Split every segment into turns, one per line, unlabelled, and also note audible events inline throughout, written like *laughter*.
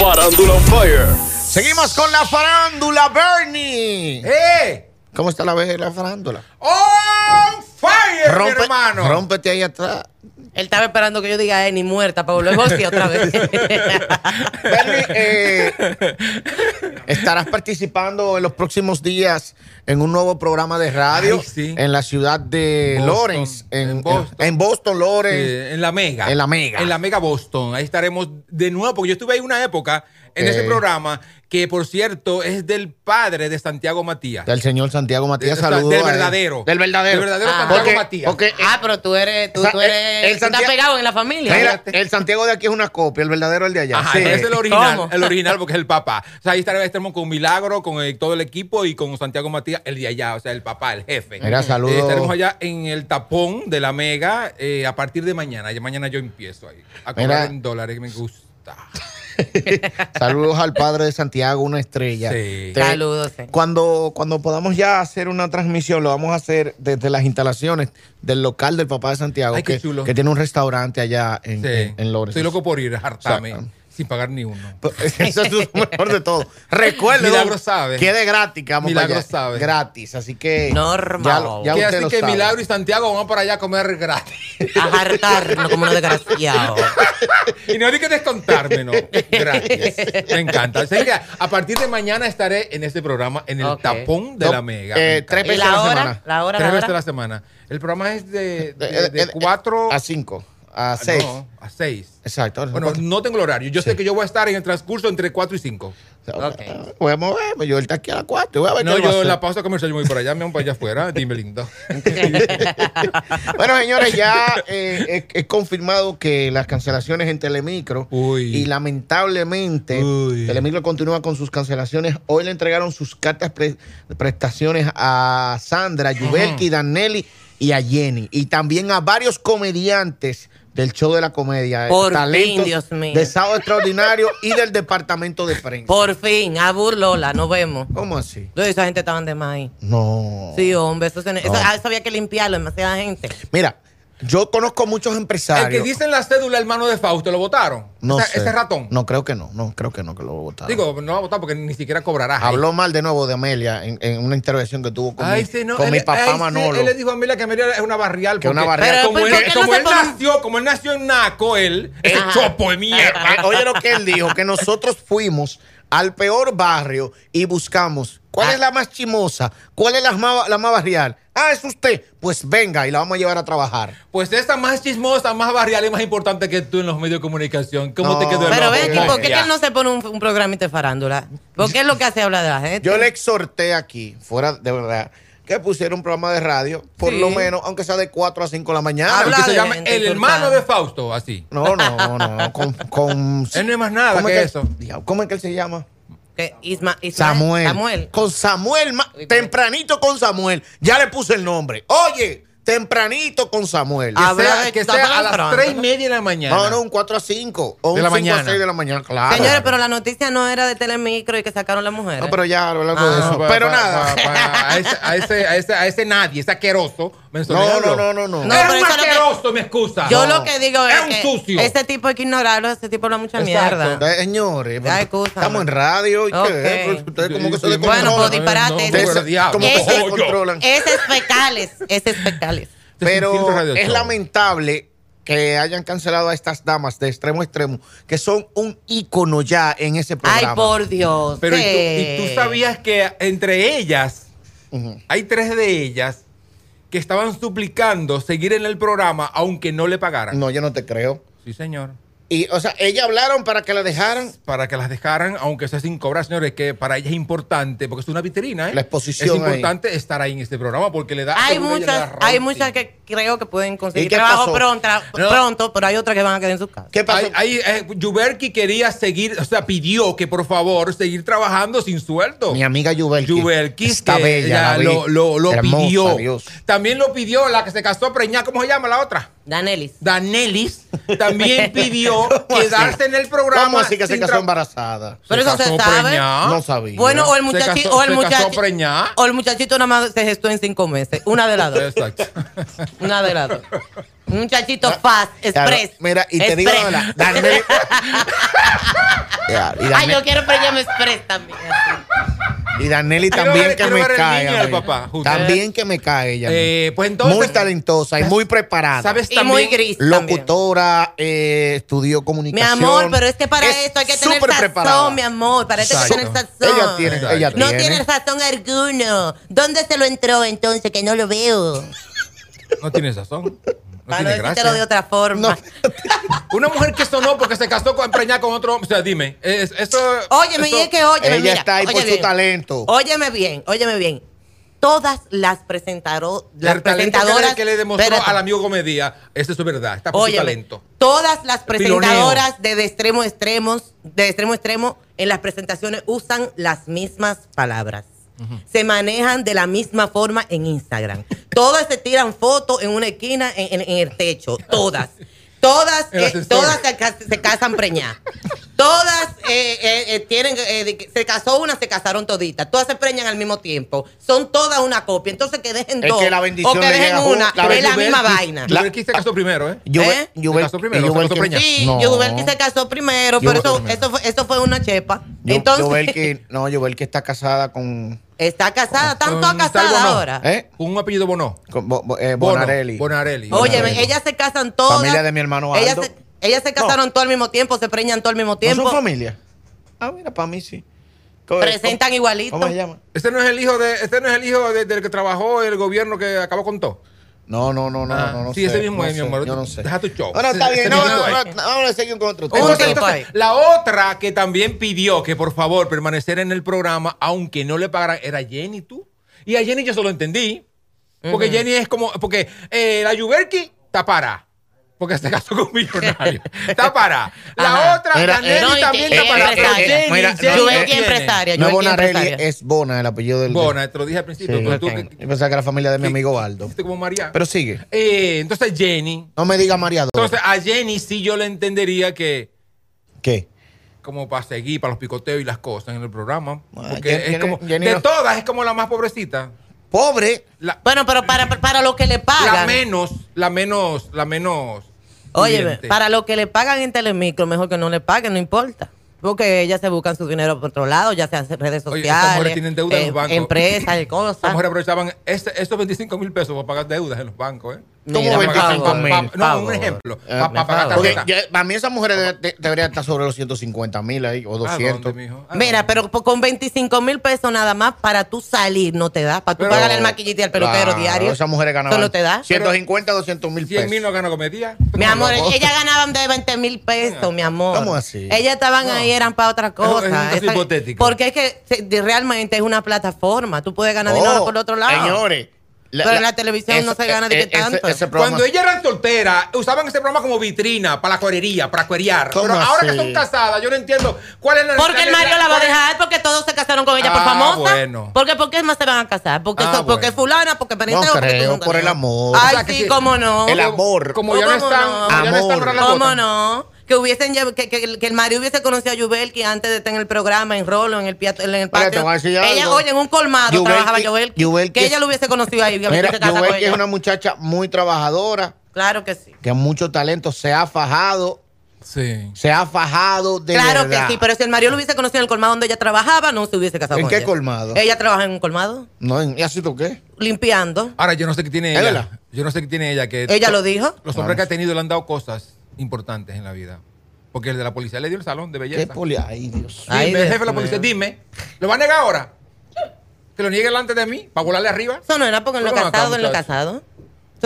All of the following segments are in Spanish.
Farándula on Fire.
Seguimos con la farándula, Bernie.
¡Eh!
¿Cómo está la, la farándula?
¡On fire, mi hermano!
Rómpete ahí atrás.
Él estaba esperando que yo diga eh, ni muerta para volver a otra vez. *laughs*
Bernie, eh, estarás participando en los próximos días en un nuevo programa de radio
Ay, sí.
en la ciudad de
Boston,
Lawrence. En,
en Boston.
en Boston, Lawrence.
Eh, en la Mega.
En la Mega.
En la Mega Boston. Ahí estaremos de nuevo, porque yo estuve ahí una época en ese programa que, por cierto, es del padre de Santiago Matías.
Del señor Santiago Matías,
O sea,
saludos.
del verdadero.
Del verdadero.
Del verdadero
Ah.
Santiago
Porque-
Matías.
porque
ah, pero tú eres, tú,
el-
eres,
el
estás
Santiago-
pegado en la familia.
Mira, el Santiago de aquí es una copia, el verdadero es el de allá.
Ajá,
Sí.
ese es el original,
¿Cómo?
el original porque es el papá. O sea, ahí estaremos, estaremos con Milagro, con eh, todo el equipo y con Santiago Matías, el de allá, o sea, el papá, el jefe.
Mira, saludos.
Eh, estaremos allá en el tapón de la Mega eh, a partir de mañana. Ya mañana yo empiezo ahí a cobrar
Mira.
en dólares que me gusta. *laughs*
Saludos al padre de Santiago, una estrella.
Sí.
Te-
Saludos.
Cuando, cuando podamos ya hacer una transmisión, lo vamos a hacer desde las instalaciones del local del papá de Santiago,
Ay, qué
que,
chulo.
que tiene un restaurante allá en,
Sí.
en, en Lawrence.
Estoy loco por ir, hartarme,
O sea,
sin pagar ni uno. *laughs*
Eso es lo mejor de todo. Recuerden
Milagro sabe.
que de gratis que vamos
Milagro
para allá.
sabe.
Gratis, así que
Normal.
ya, ya usted
así
lo
que
sabe.
Milagro y Santiago van para allá a comer gratis.
A hartarnos como unos desgraciados. *laughs*
y no hay que descontarme, no. Gratis. Me encanta. Así que a partir de mañana estaré en este programa, en el tapón de
No,
la Mega.
eh, tres
¿Y
veces a
la
la
hora?
semana.
La hora,
Tres
la
veces a la semana. El programa es de, de,
Eh,
de
eh,
cuatro
a 5, a
Ah,
6.
no, a seis.
Exacto.
Bueno, no tengo el horario. Yo sé que yo voy a estar en el transcurso entre 4 y 5.
Ok.
Voy a moverme, yo ahorita aquí a las 4. Voy a ver
No, yo en la pausa comercial yo voy para allá, me voy para allá afuera. *laughs* Dime lindo. *laughs*
Bueno, señores, ya eh, es, es confirmado que las cancelaciones en Telemicro
Uy.
y lamentablemente
Uy.
Telemicro continúa con sus cancelaciones. Hoy le entregaron sus cartas pre- prestaciones a Sandra, Yubelki, Danelli y a Jenny. Y también a varios comediantes del show de la comedia.
Por
talentos
fin, Dios mío.
De Sábado Extraordinario y del departamento de prensa.
Por fin, a Burlola, nos vemos.
¿Cómo así?
Entonces, esa gente estaban de más ahí.
No.
Sí, hombre, eso, se-
No.
ah, eso había que limpiarlo, demasiada gente.
Mira, yo conozco muchos
El
empresarios.
que dice en la cédula hermano de Fausto, ¿lo votaron?
No
Ese-
sé.
Ese ratón.
No, creo que no. No, creo que no, que lo votaron.
Digo, no va a votar porque ni siquiera cobrará.
Habló mal de nuevo de Amelia en, en una intervención que tuvo con,
Ay,
mi,
sí, no,
con
él-
mi papá
ay, sí,
Manolo.
él le dijo a Amelia que Amelia es una barrial.
Que una barrial.
Pero,
como
¿por
él,
no
como él nació, como él nació en Naco, él, ese
Ajá.
chopo de mierda.
eh, oye lo que él dijo, que nosotros fuimos al peor barrio y buscamos cuál
Ah.
es la más chimosa, cuál es la más, la más barrial. Ah, es usted. Pues venga y la vamos a llevar a trabajar.
Pues esta más chismosa, más barrial y más importante que tú en los medios de comunicación. ¿Cómo
No.
te quedó el
Pero ven aquí,
no,
¿por qué que él no se pone un, un programita de farándula? ¿Por qué es lo que hace hablar de la gente?
Yo le exhorté aquí, fuera de verdad, que pusiera un programa de radio, por
Sí.
lo menos, aunque sea de 4 a 5 de la mañana.
Habla
Que se
de
llama
gente
El hermano de Fausto, así.
No, no, no. Con, con, *laughs*
Él no es más nada
¿cómo
que
es
eso.
¿Cómo es que él se llama?
Que Isma-
Samuel.
Samuel.
Con Samuel. Tempranito con Samuel. Ya le puse el nombre. Oye, tempranito con Samuel.
Que
Habla
sea,
de-
que
está
sea a
hablando
las tres y media de la mañana.
No, no, un 4 a 5. O
De
un
la
5 a
mañana.
6 de la mañana, claro.
Señores, pero la noticia no era de Telemicro y que sacaron las mujeres.
No, pero ya hablamos de
Ah.
eso.
Pa-
pero
pa-
nada.
pa- pa- a, ese, a, ese, a, ese, a ese nadie, ese asqueroso.
No, no, no, no, no.
No,
es un
lo que-
asqueroso, me excusa.
Yo
No.
lo que digo es,
Es un
que
sucio.
ese tipo hay que ignorarlo, ese tipo habla mucha
Exacto.
mierda.
Señores,
Ya, excúsame.
estamos en radio. ¿y qué?
Ok.
Pues Ustedes como que se.
Bueno, pues
no,
disparate.
no,
como que se descontrolan.
Ese es fecales, ese es fecales.
Este
Pero
radio
es
show.
lamentable que hayan cancelado a estas damas de extremo a extremo, que son un ícono ya en ese programa.
Ay, por Dios.
Pero ¿y tú,
¿qué?
y tú sabías que entre ellas, hay tres de ellas que estaban suplicando seguir en el programa aunque no le pagaran.
No, yo no te creo.
Sí, señor.
Y, o sea, ellas hablaron para que la dejaran.
Para que las dejaran, aunque sea sin cobrar, señores, que para ellas es importante, porque es una vitrina, ¿eh?
La exposición
Es importante estar ahí en este programa porque le da.
Hay muchas, hay muchas que creo que pueden
¿Y
conseguir trabajo pronto,
No.
pronto, pero hay otras que van a quedar en su casa.
¿Qué pasó?
Ahí, ahí, eh, Yuberki quería seguir, o sea, pidió que por favor seguir trabajando sin sueldo.
Mi amiga Yubelki.
Yuberki
Está
que
bella.
ella
la vi.
lo, lo, lo
Hermosa,
pidió.
Dios.
También lo pidió la que se casó preñada, ¿cómo se llama la otra?
Danelis.
Danelis también *laughs* pidió
¿Cómo
quedarse en el programa.
¿Cómo así que se casó embarazada?
Pero eso se sabe.
preñada.
No sabía.
Bueno, o el muchachito, o o el muchachito nada más se gestó en cinco meses. Una de las dos.
Exacto. *laughs*
Una de las dos. Un muchachito fast,
Claro,
express.
Mira, y te digo, la, *laughs* y
Ay, yo quiero preñarme express también.
Y Danelli
Quiero
también
ver-
que
quiero
me
ver el
cae. También que me cae ella.
Eh, pues entonces.
muy talentosa y muy preparada.
¿Sabes
Y
también?
muy gris.
Locutora, eh, estudió
Mi
comunicación.
amor, pero es que para
Es
esto hay que tener
súper
sazón,
preparada.
mi amor. Para esto hay que tener sazón.
Ella tiene, ella
No
tiene.
tiene sazón alguno. ¿Dónde se lo entró entonces que no lo veo?
No tiene sazón. No
Para no decírtelo de otra forma. *laughs*
Una mujer que sonó porque se casó con preñada con otro. O sea, dime. es- esto,
Óyeme, y
esto-
es que óyeme,
Ella
mira,
está ahí
oye
por su
bien.
talento.
Óyeme bien, óyeme bien. Todas las, presentaro, las
el talento que le,
presentadoras
que le demostró
Espérate.
al amigo Comedia, esa es su verdad. Está por su
Óyeme,
talento.
todas las presentadoras de, de extremo a extremos, de extremo a extremo, en las presentaciones usan las mismas palabras. Se manejan de la misma forma en Instagram. Todas se tiran fotos en una esquina en, en- en el techo. Todas. Todas, eh, todas se, se casan preñadas. Todas eh, eh, eh, tienen, eh, se casó una, se casaron toditas. Todas se preñan al mismo tiempo. Son todas una copia. Entonces que dejen
Es
dos.
que la bendición
o que dejen
llega
una.
La
es la
Yubel-
misma vaina.
Yubel se casó primero, ¿eh?
¿Eh?
Yubel-
Se casó primero, se casó.
Sí,
No.
Se casó primero, pero
Yubel-
eso, eso, fue, eso fue una chepa. Entonces, *laughs*
no, Yubelki está casada con,
está casada, tanto
Con
casada
tal Bono.
ahora.
¿eh?
Un apellido Bono.
con Bo- Bo- eh,
Bono,
Bonarelli.
Bonarelli.
Oye,
Bonarelli.
ellas se casan todas.
Familia de mi hermano
Ellas
Aldo.
se, ellas se casaron todo al mismo tiempo, se preñan todo al mismo
¿No
tiempo.
son familia? Ah, mira, para mí sí. ¿Cómo-
presentan
cómo-
igualito.
¿Cómo se llama?
Este no es el hijo de, este no es el hijo de- del que trabajó el gobierno que acabó con todo.
No, no, no, no,
Ah,
no, no
sí,
sé,
ese mismo
no
es, mi amor.
Yo no sé.
Deja tu show.
Bueno, está bien. No, no, no, vamos a seguir con otro tema.
La otra que también pidió que por favor permaneciera en el programa, aunque no le pagaran, era Jenny, tú. Y a Jenny yo solo entendí. Porque Jenny es como. Porque eh, la Yuberki está para. Porque se casó con un millonario. *laughs* Está para. La
Ajá.
otra,
Mira,
la Nelly
eh, no, y
también
que-
está para.
eh,
Jenny,
mira,
Jenny
no,
empresaria.
Es Bonarelli,
empresaria.
es Bona, el apellido del.
Bona, te lo dije al principio. Pero tú que-
Yo pensaba que era familia de mi amigo Baldo.
Como María.
Pero sigue.
Eh, entonces Jenny.
No me diga mareador.
Entonces a Jenny sí yo le entendería que
¿Qué?
como para seguir, para los picoteos y las cosas en el programa.
Ah,
Porque
Jenny-
es como,
Jenny
de
no-
todas es como la más pobrecita.
Pobre.
La,
Bueno, pero para, para lo que le
la
pagan.
menos, la menos, la menos.
Oye, para lo que le pagan en Telemicro, mejor que no le paguen, no importa. Porque ellas se buscan su dinero por otro lado, ya sea redes
Oye,
sociales,
mujeres tienen deuda en
eh,
los bancos.
empresas y
Las
cosas.
mujeres aprovechaban este- estos 25 mil pesos para pagar deudas en los bancos, ¿eh?
¿Cómo
Mira, por
25
favor,
mil?
Pa-
por
no, un ejemplo.
Eh,
Para
por
pagar
mí esas mujeres de- de- deberían estar sobre los 150 mil ahí o
¿A
200.
dónde, mijo? ¿A
Mira, pero con 25 mil pesos nada más para tú salir no te da. Para tú pagarle al maquillito y al peluquero
Claro,
diario.
Esas mujeres ganaban
Solo te da.
150, 200 mil
100
pesos.
mil no gana comedia.
Mi amor, *laughs* ellas ganaban de 20 mil pesos, mi amor.
¿Cómo así?
Ellas estaban
No.
ahí, eran para otra
es
cosa. Esa-
hipotético.
Porque es que realmente es una plataforma. Tú puedes ganar
Oh,
dinero por el otro lado.
Señores.
Pero en la televisión no se gana de qué tanto.
Ese, programa,
Cuando ellas eran solteras, usaban ese programa como vitrina para la cuerería, para cuerear.
¿Cómo
Pero ahora que son casadas, yo no entiendo cuál es la
Porque el Mario la va a dejar, porque todos se casaron con ella por
Ah,
famosa.
bueno.
Porque ¿por qué más se van a casar? Porque,
Ah,
so- porque
bueno.
fulana, porque Benítez.
No
porque
creo, por el amor.
Ay,
O sea, que
sí,
sí.
cómo no.
El amor.
Como ya no
¿Cómo
están,
¿Cómo no? Que hubiesen que, que, que el Mario hubiese conocido a Yubelki antes de estar en el programa, en Rolo, en el, piato- en el patio. ella,
algo.
oye, en un colmado
Yubelki-
trabajaba Yubelki.
Yubelki
que ella lo hubiese conocido ahí.
Mira, Yubelki es
ella.
una muchacha muy trabajadora,
Claro que sí.
que mucho talento, se ha fajado,
Sí.
se ha fajado de
claro
verdad.
que sí, pero si el Mario lo hubiese conocido en el colmado donde ella trabajaba, no se hubiese casado
¿En
con
qué
ella.
colmado?
Ella trabaja en un colmado,
No, ¿y así tú qué?
limpiando.
Ahora, yo no sé qué tiene
¿Es
ella.
verdad?
Yo no sé qué tiene ella. Que
Ella lo dijo.
Los hombres que ha tenido le han dado cosas importantes en la vida. Porque el de la policía le dio el salón de
¿Qué
belleza.
poli? Ay, Dios.
Ay,
Dime, el
Dios
jefe de la
mío.
policía, dime. ¿Lo va a negar ahora? Que lo niegue delante de mí para volarle arriba.
Eso no era porque en lo
acá,
casado, en lo casado.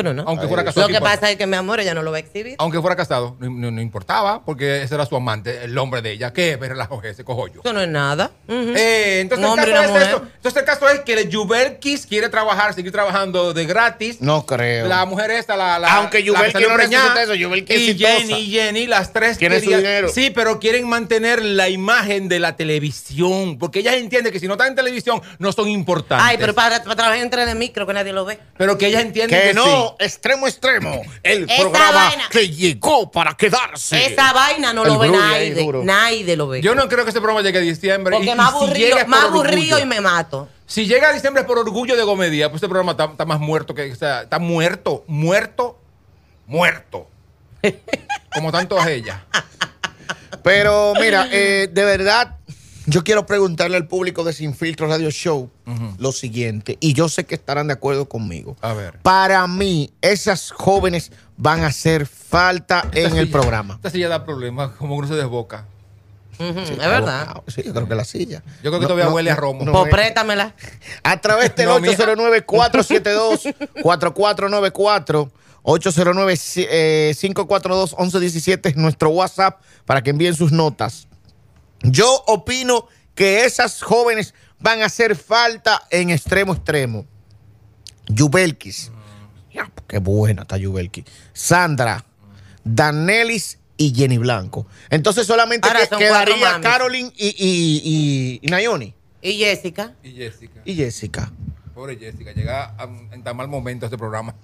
No, no.
Aunque fuera casado.
Lo
¿qué
que pasa es que mi amor, ella no lo va a exhibir.
Aunque fuera casado, no, no- no importaba, porque ese era su amante, el hombre de ella. ¿Qué me relajo ese cojo yo?
Eso no es nada. Ujú.
Eh, entonces,
Un
el
hombre y
caso
una
es
mujer.
eso. Entonces el caso es que el Juberkis quiere trabajar, seguir trabajando de gratis.
No creo.
La mujer esta, la, la
Aunque
la que
Juberki
salió
no
preñada,
necesita eso, es
y
exitosa.
Jenny, y Jenny, las tres
Tiene su dinero.
Sí, pero quieren mantener la imagen de la televisión, porque ellas entienden que si no están en televisión no son importantes.
Ay, pero para, para trabajar entre de micro que nadie lo ve.
Pero que ellas entienden que,
Que no, extremo, extremo. El
Esa
programa
vaina.
que llegó para quedarse.
Esa vaina no
El
lo ve
ahí
nadie.
duro.
Nadie lo ve.
Yo no creo que ese programa llegue a diciembre.
porque
y- y
más
si
aburrido,
llega es
aburrido
orgullo.
y me mato.
Si llega a diciembre es por orgullo de Gomedia, pues este programa está, está más muerto que. O sea, está muerto, muerto, muerto. Como tanto ellas.
Pero mira, eh, de verdad, yo quiero preguntarle al público de Sin Filtro Radio Show lo siguiente, y yo sé que estarán de acuerdo conmigo.
A ver.
Para mí, esas jóvenes van a hacer falta en
Esta
el
silla-
programa.
Esta silla da problemas, como uno se desboca.
Ujú,
Sí,
es verdad.
ah, Sí, yo creo que la silla.
Yo creo que todavía huele a romo.
Pues
eh,
préstamela.
A través del
No, mija.
809-472-4494, 809-542-1117 es nuestro WhatsApp para que envíen sus notas. Yo opino que esas jóvenes van a hacer falta en extremo extremo. Yubelkis. Ya, Qué buena está Yubelkis. Sandra, Danelis y Jenny Blanco. Entonces solamente
Ahora
que- quedaría. Caroline y, y, y- y Nayoni.
Y Jessica.
Y Jessica.
Y Jessica.
Pobre Jessica, llega a- en tan mal momento este programa.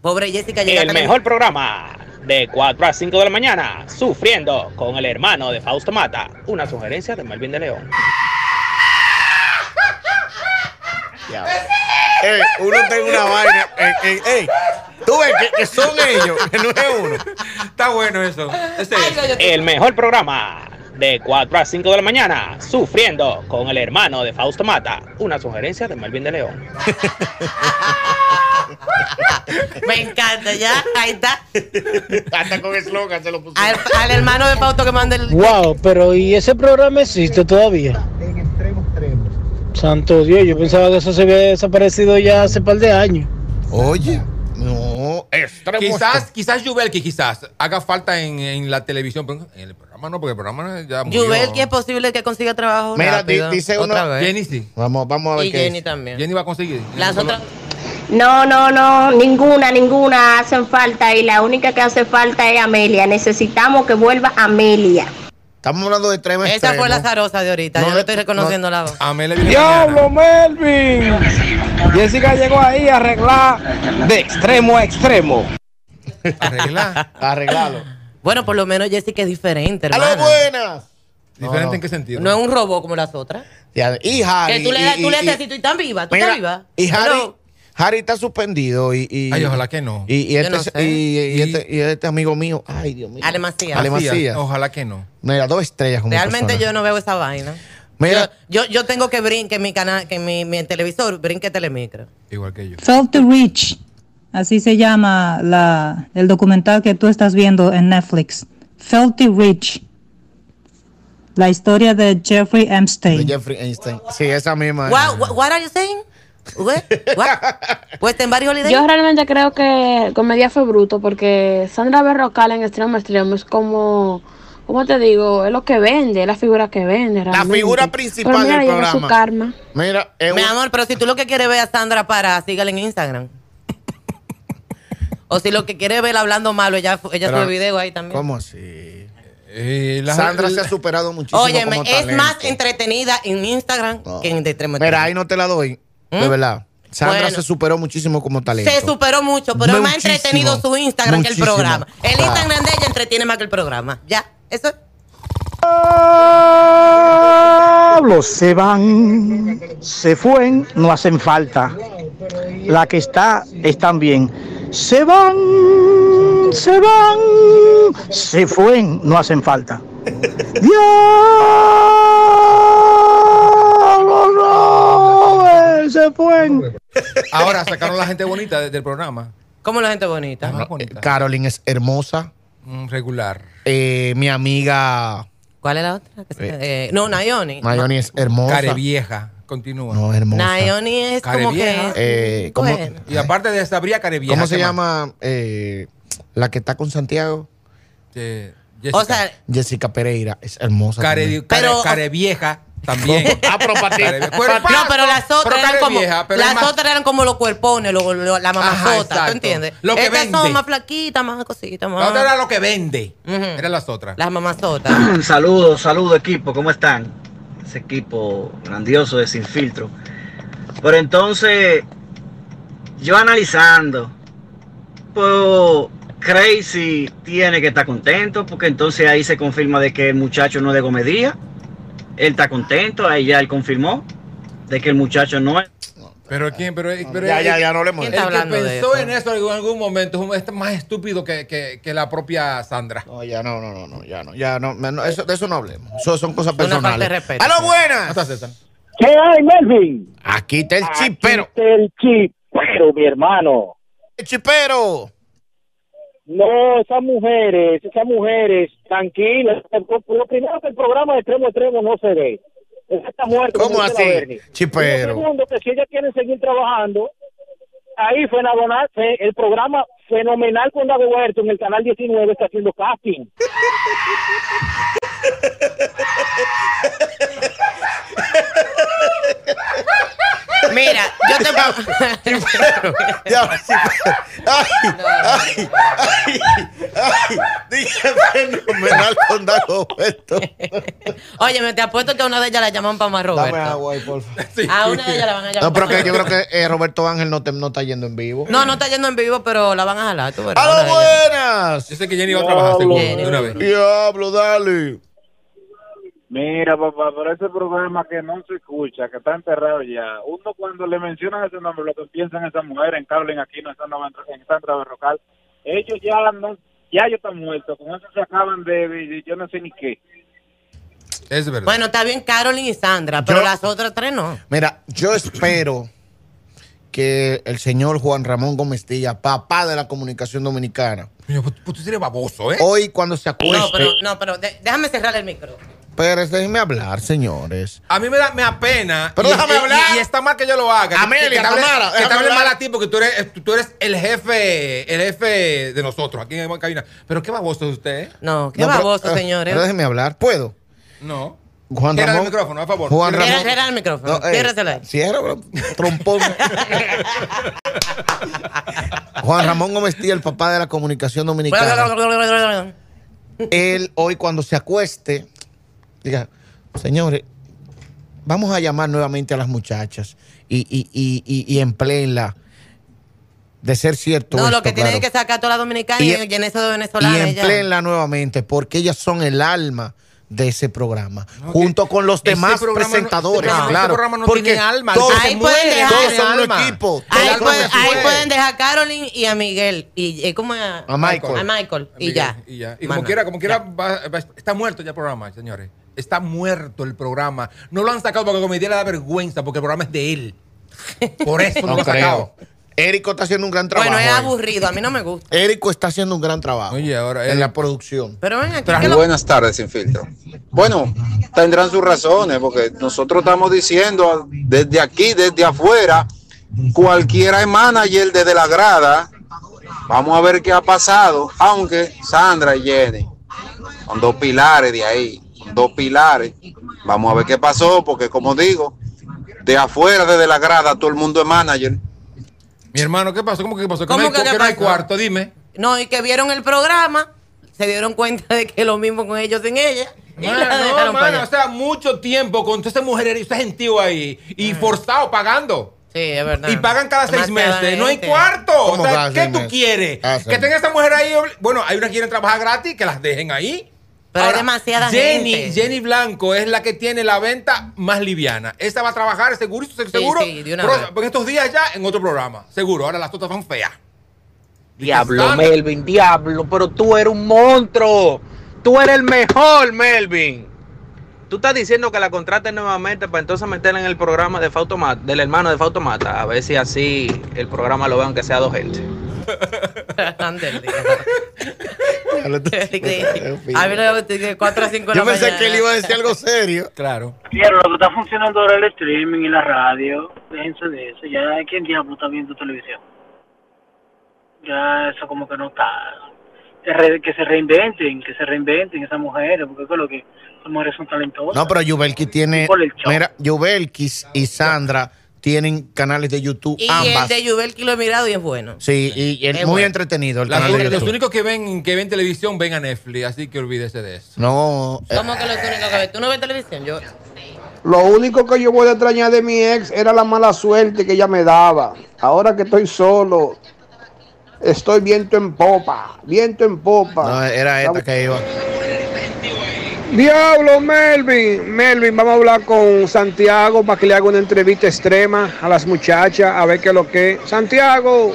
Pobre Jessica llega
El mejor programa de 4 a 5 de la mañana, sufriendo con el hermano de Fausto Mata. Una sugerencia de Melvin de León.
Ey, uno tiene una vaina. Ey, ey, ey. Tú ves que, que son ellos, que no es uno.
Está bueno eso. Ese
Ay,
es.
no, yo-
El mejor programa de 4 a 5 de la mañana, sufriendo con el hermano de Fausto Mata. Una sugerencia de Melvin de León. *laughs*
Me encanta, ya. Ahí está.
Hasta con eslogan se lo puso.
Al, al hermano de Pauto que manda el.
Wow, pero ¿y ese programa existe todavía?
En extremo, extremo.
Santo Dios, yo pensaba que eso se había desaparecido ya hace par de años.
Oye, no, extremo.
Quizás, quizás Yubelki, quizás haga falta en, en la televisión, pero en el programa no, porque el programa ya murió.
Yubelki es posible que consiga trabajo.
Mira,
rápido,
dice
otra
uno-
vez.
Jenny sí.
Vamos, vamos a ver
Y
qué
Jenny
dice.
también.
Jenny va a conseguir.
Las otras.
No, no, no, ninguna, ninguna hacen falta y la única que hace falta es Amelia. Necesitamos que vuelva Amelia.
Estamos hablando de extremo,
Esa
extremo.
fue la zarosa de ahorita.
No
Yo no estoy reconociendo la voz.
Viene mañana.
¡Diablo, Melvin! Jessica llegó ahí a arreglar de extremo a extremo.
Arregla. *laughs*
Arreglalo.
Bueno, por lo menos Jessica es diferente,
¡A lo
hermano.
buenas!
¿Diferente
No, no.
en qué sentido?
No es un robot como las otras.
Ya, Y Harry.
Que tú le
y-
das, tú
y-
le
y-
haces así, tú estás viva, tú
Mira,
estás viva.
Y Harry. Harry está suspendido y, y-
Ay, ojalá que no.
Y, y
Yo
este,
no sé.
y, y
Y-
este, y este amigo mío, ay Dios mío.
Ale Macías.
Ale Macías.
Ojalá que no.
Mira, dos estrellas como
Realmente
persona.
yo no veo esa vaina.
Mira,
Yo, yo, yo tengo que brinque que mi canal, que mi, mi televisor brinque telemicro.
Igual que yo.
Filthy Rich, así se llama la, el documental que tú estás viendo en Netflix. Filthy Rich, la historia de Jeffrey
de
Epstein.
Jeffrey Einstein. Sí, esa misma.
What, what, what are you saying? What? What? Pues en varios holidays.
Yo realmente creo que Comedia fue bruto porque Sandra Berrocal en Extremo Extremo es como, ¿cómo te digo? Es lo que vende, es la figura que vende.
La
realmente.
figura principal
Pero mira,
del programa.
su karma.
Mira,
Mi
un-
amor, pero si tú lo que quieres ver a Sandra para, sígale en Instagram. o si lo que quieres ver hablando malo, ella, ella
Pero-
sube video ahí también.
¿Cómo así?
Eh, la-
Sandra se
la-
ha superado muchísimo.
Óyeme,
como
es
talento.
más entretenida en Instagram
No.
que en de extremo
Mira,
extremo.
ahí no te la doy. De
¿Mm?
verdad. Sandra
Bueno.
se superó muchísimo como talento.
Se superó mucho, pero es más
Muchísimo.
entretenido su Instagram que el
Muchísimo.
programa. El. Instagram de ella entretiene más que el programa. Ya, eso es.
Se van, se fueron, no hacen falta. La que está, están bien. Se van, se van, se fueron, no hacen falta. *laughs* ¡Diablo! No, eh, *laughs*
Ahora sacaron la gente bonita de- del programa.
Como la gente bonita.
Eh. Caroline es hermosa.
Mm, regular.
Eh, mi amiga
¿Cuál es la otra? Que se- eh, no, Nayoni.
Mayoni es hermosa.
Care vieja. Continúa.
No, hermosa.
Nayoni es como
vieja.
que.
Eh, ¿cómo,
Bueno.
Y aparte de Sabría Care vieja.
¿Cómo se
¿qué más?
llama eh, la que está con Santiago?
Eh, Jessica.
O sea,
Jessica Pereira. Es hermosa.
care,
también.
care-
Pero-
care vieja también. *laughs*
Ah, pero para ti.
No, pero las otras eran como
vieja,
las
más-
otras eran como los cuerpones, lo- lo- la mamazota. ¿tú entiendes?
Lo que
Estas
vende.
son más flaquitas, más cositas,
La
más.
otra era lo que vende. Eran las otras.
Las mamazotas. *clears throat*
Saludos, saludos equipo, ¿cómo están? Ese equipo grandioso de Sin Filtro. Pero entonces, yo analizando, pues Crazy tiene que estar contento, porque entonces ahí se confirma de que el muchacho no es de comedia. Él está contento, ahí ya él confirmó de que el muchacho no es.
Pero quién, pero, pero
Ya, ya, ya, no hablemos
El
de
que
eso. ¿Quién está hablando de
pensó
eso?
en eso en algún momento es más estúpido que, que- que la propia Sandra.
No, ya no, no, no, no, ya no, ya no, no, eso, de eso no hablemos. Eso son cosas personales.
respeto.
¡Aló, buenas!
¿Qué hay, Melvin?
Aquí está el
Aquí
chipero.
está el chipero, mi hermano.
El chipero.
No, esas mujeres, esas mujeres, tranquilas. Lo primero que el programa de extremo a extremo no se ve. Esa está muerta.
¿Cómo así? Chipero.
Y lo segundo, que si ellas quieren seguir trabajando, ahí fe- el programa fenomenal con Dago Huerto en el canal 19 está haciendo casting. *laughs*
Mira, yo te
chipero. *laughs* Ay, ay, ay, ay. Dije fenomenal con Dago Huerto.
Oye, me te apuesto que a una de ellas la llaman para más Roberto.
Dame agua ahí, por favor.
A una de ellas la van a llamar.
No, pero que yo creo que eh, Roberto Ángel no, te- no está yendo en vivo.
No, no está yendo en vivo, pero la van a jalar. Tú verás,
¡Aló,
una de ellas.
buenas!
Yo sé que Jenny va a trabajar seguro, de una vez.
Diablo, dale.
Mira, papá, pero ese programa que no se escucha, que está enterrado ya, uno cuando le mencionan ese nombre, lo que piensan en esa mujer, en Carolina Aquino, en Sandra, en Sandra Berrocal, ellos ya no, ya ellos están muertos, con eso se acaban de, de- yo no sé ni qué.
Es verdad.
Bueno, está bien Carolyn y Sandra, pero
Yo-
las otras tres no.
Mira, yo espero que el señor Juan Ramón Gómez Díaz, papá de la comunicación dominicana,
Coño, pues, pues tú eres baboso, ¿eh?
hoy cuando se acueste.
No, pero, no, pero de- déjame cerrar el micro.
Pero déjenme hablar, señores.
A mí me da, me da pena.
Pero
y,
déjame
y-
hablar.
Y, está mal que yo lo haga.
Amelia,
que, que te hable- mal a ti porque tú eres, tú eres el jefe, el jefe de nosotros aquí en la cabina. Pero qué baboso es usted, ¿eh?
No, qué
No,
baboso,
eh,
señores.
Pero déjenme hablar, ¿puedo?
No.
Juan
Cierra el
Ramón.
micrófono, a favor.
Juan
Cierra-
Ramón.
Cierra, cierra el micrófono.
No, eh. Cierra, trompón. *laughs* Juan Ramón Gómez Díaz, el papá de la comunicación dominicana. él hoy cuando se acueste, diga, señores, vamos a llamar nuevamente a las muchachas y, y, y, y, y empleenla. De ser cierto.
No, lo que tienen
claro.
que sacar a toda la dominicana
Y-
y, y en eso de
Y
venezolana. ya.
empleenla nuevamente, porque ellas son el alma de ese programa, junto con los demás presentadores, claro.
ese programa no
porque
tiene alma,
todos,
se
Ahí pueden dejar-
todos
tiene
son un
alma.
equipo.
Ahí,
El alma
pueden,
se
ahí
fue.
pueden dejar a Carolyn y a Miguel. Y, y ¿cómo a,
A Michael.
A Michael. Y
Miguel,
ya.
Y, ya. y como quiera, como quiera, va- va- está muerto ya el programa, señores. Está muerto el programa. No lo han sacado porque como le da vergüenza, porque el programa es de él. Por eso no, lo han sacado.
Érico está haciendo un gran trabajo.
Bueno, es
ahí.
aburrido. A mí no me gusta.
Érico está haciendo un gran trabajo
Oye, ahora
en la producción.
Pero ven aquí. que lo-
Buenas tardes, sin filtro. Bueno, tendrán sus razones, porque nosotros estamos diciendo desde aquí, desde afuera, cualquiera es manager desde la grada. Vamos a ver qué ha pasado, aunque Sandra y Jenny son dos pilares de ahí, dos pilares. Vamos a ver qué pasó, porque como digo, de afuera, desde la grada, todo el mundo es manager.
Mi hermano, ¿qué pasó? ¿Cómo que qué pasó?
¿Cómo que
no hay
pasó?
cuarto, dime.
No, y que vieron el programa, se dieron cuenta de que lo mismo con ellos sin ella. La
no, mano, o sea, mucho tiempo con toda esa mujer, ese gentío ahí, y forzado pagando.
Sí, es verdad.
Y pagan cada seis meses. No hay cuarto.
¿Cómo
O sea, ¿qué tú
meses?
quieres?
Seis
Que tenga esa mujer ahí. Bueno, hay unas que quieren trabajar gratis, que las dejen ahí.
Pero hay demasiada
Jenny,
gente.
Jenny Blanco es la que tiene la venta más liviana. Esa va a trabajar seguro, seguro.
sí, de una
pero
vez.
en estos días ya en otro programa. Seguro. Ahora las otras son feas.
Diablo. Melvin, diablo, pero tú eres un monstruo. Tú eres el mejor, Melvin.
Tú estás diciendo que la contraten nuevamente para entonces meterla en el programa de Fautomata, del hermano de Fautomata, a ver si así el programa lo vean que sea dos gente.
Ander, *laughs* A mí lo de 4 a 5 de
Yo
la
pensé
mañana.
que él iba a decir algo serio. *laughs*
Claro.
Claro, lo que está funcionando ahora es el streaming y la radio. Déjense de eso. Ya, ¿quién diablo está viendo televisión? Ya eso como que no está. Que, se reinventen, que se reinventen esas mujeres, porque es lo que esas mujeres son talentosas.
No, pero Yubelki tiene. Mira, Yubelki y Sandra tienen canales de YouTube,
Y
ambas.
el de Yubelki lo he mirado y es bueno.
Sí, y es
Es
muy
bueno.
entretenido el canal de
únicas- los
YouTube.
únicos que ven, que ven televisión ven a Netflix, así que olvídese de eso.
No. eh,
¿Cómo que lo único que ves? ¿Tú no ves televisión? Yo.
Lo único que yo voy a extrañar de mi ex era la mala suerte que ella me daba. Ahora que estoy solo, estoy viento en popa, viento en popa.
no, era esta que iba.
Diablo, Melvin. Melvin, vamos a hablar con Santiago para que le haga una entrevista extrema a las muchachas, a ver qué es lo que es. Santiago,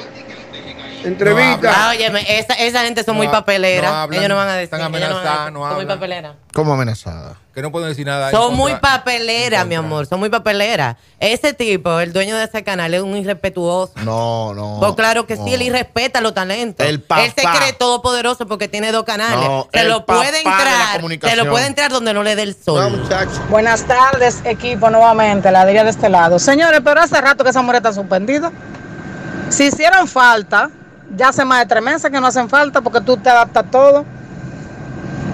entrevista.
Óyeme, esa, esa gente son muy
No,
papeleras.
no hablan,
ellos no van a decir.
están
no
amenazadas, no
son muy
hablan.
papeleras.
¿Cómo amenazada?
Que no pueden decir nada.
Son muy papeleras, mi amor. Son muy papeleras. Ese tipo, el dueño de ese canal, es un irrespetuoso.
No, no.
Pues claro que sí,
no.
él irrespeta los talentos.
El papá.
Él se cree todopoderoso porque tiene dos canales.
No,
se
el
lo
papá
puede entrar. Se lo puede entrar donde no le dé el sol.
Buenas tardes, equipo, nuevamente, la diría de este lado. Señores, pero hace rato que esa mujer está suspendida. Si hicieron falta, ya hace más de tres meses que no hacen falta porque tú te adaptas todo.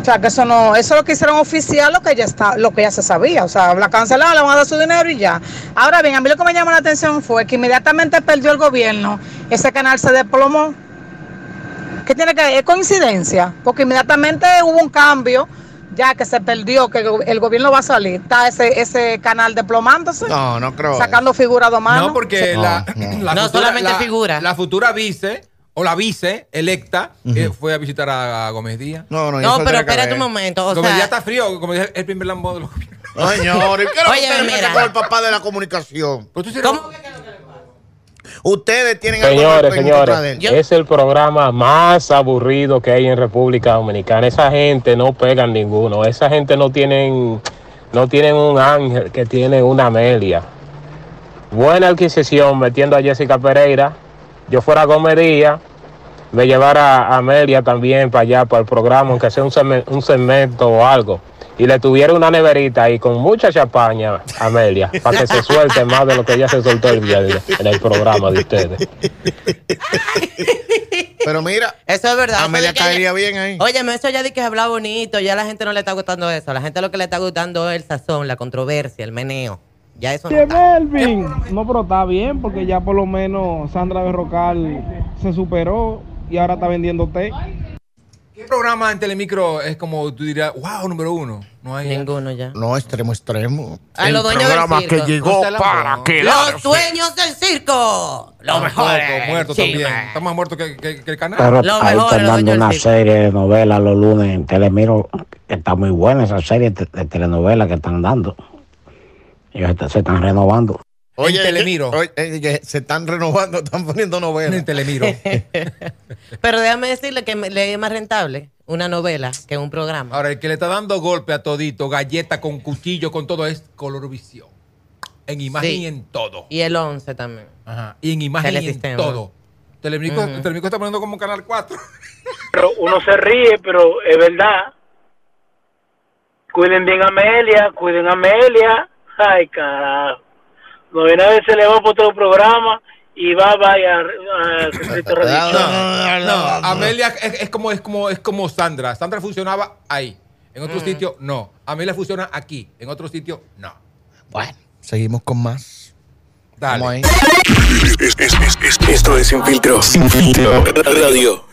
O sea, que eso no, eso es lo que hicieron oficial, lo que ya está, lo que ya se sabía. O sea, la cancelaron, le van a dar su dinero y ya. Ahora bien, a mí lo que me llamó la atención fue que inmediatamente perdió el gobierno, ese canal se desplomó. ¿Qué tiene que ver? Es coincidencia, porque inmediatamente hubo un cambio, ya que se perdió, que el go- el gobierno va a salir. Está ese, ese canal desplomándose,
No, no creo.
sacando figuras de mano.
No, porque
No,
la,
no.
la
No
futura,
solamente
la-
figura.
La futura vice o la vice electa eh, fue a visitar a, a Gómez Díaz.
No, no,
No, pero espérate un momento. O
Gómez Díaz está frío, como dije, el primer lambón de los
No, señor. ¿y qué es lo que
Oye, mira.
con el papá de la comunicación?
¿cómo?
Ustedes tienen
Señores, señores, es el programa más aburrido que hay en República Dominicana. Esa gente no pegan ninguno. Esa gente no tienen, no tienen un ángel que tiene una Amelia. Buena adquisición metiendo a Jessica Pereira. Yo fuera Gómez Díaz, me llevara a Amelia también para allá, para el programa, aunque sea un, segme- un segmento o algo. Y le tuviera una neverita ahí con mucha chapaña, Amelia, para que se suelte más de lo que ella se soltó el día de- en el programa de ustedes.
Pero mira,
Eso es verdad.
Amelia caería bien ahí.
Óyeme, eso ya di que habla bonito, ya a la gente no le está gustando eso. A la gente lo que le está gustando es el sazón, la controversia, el meneo. Ya eso no está.
Melvin, no, pero está bien porque ya por lo menos Sandra Berrocal se superó y ahora está vendiendo té.
¿Qué programa en Telemicro es como tú dirías, wow, número uno? No hay.
Ninguno ya.
No, extremo, extremo.
A
el
los dueños del
programa
circo.
que llegó
está la
para quedarse.
Los dueños del circo. Lo mejor.
Muerto,
Sí,
también.
man.
Está más muerto que, que- que el canal.
Pero
Lo
ahí
mejor,
están
lo
dando
dueño
una
del
serie de novelas los lunes en Telemiro. que Está muy buena esa serie de, de telenovelas que están dando. Ellos está- se están renovando.
Oye,
Telemiro.
oye, que se están renovando, están poniendo novelas.
En Telemiro. *laughs*
Pero déjame decirle que le es más rentable una novela que un programa.
Ahora, el que le está dando golpe a todito, galleta con cuchillo, con todo, es Colorovisión. En imagen
Sí.
y en todo.
Y el 11 también.
Ajá. Y en imagen y en todo.
Ujú.
Telemicro está poniendo como Canal 4. *laughs*
Pero uno se ríe, pero es verdad. Cuiden bien a Amelia, cuiden a Amelia. Ay, carajo. No viene a ver se le va por otro programa y va, vaya, a *laughs* Redimido.
No, Amelia es, es como, es, como, es como Sandra. Sandra funcionaba ahí. En otro sitio, no. Amelia funciona aquí. En otro sitio, no.
Bueno, seguimos con más.
Dale.
Vamos ahí.
Esto es Sin Filtro. Sin Filtro Radio.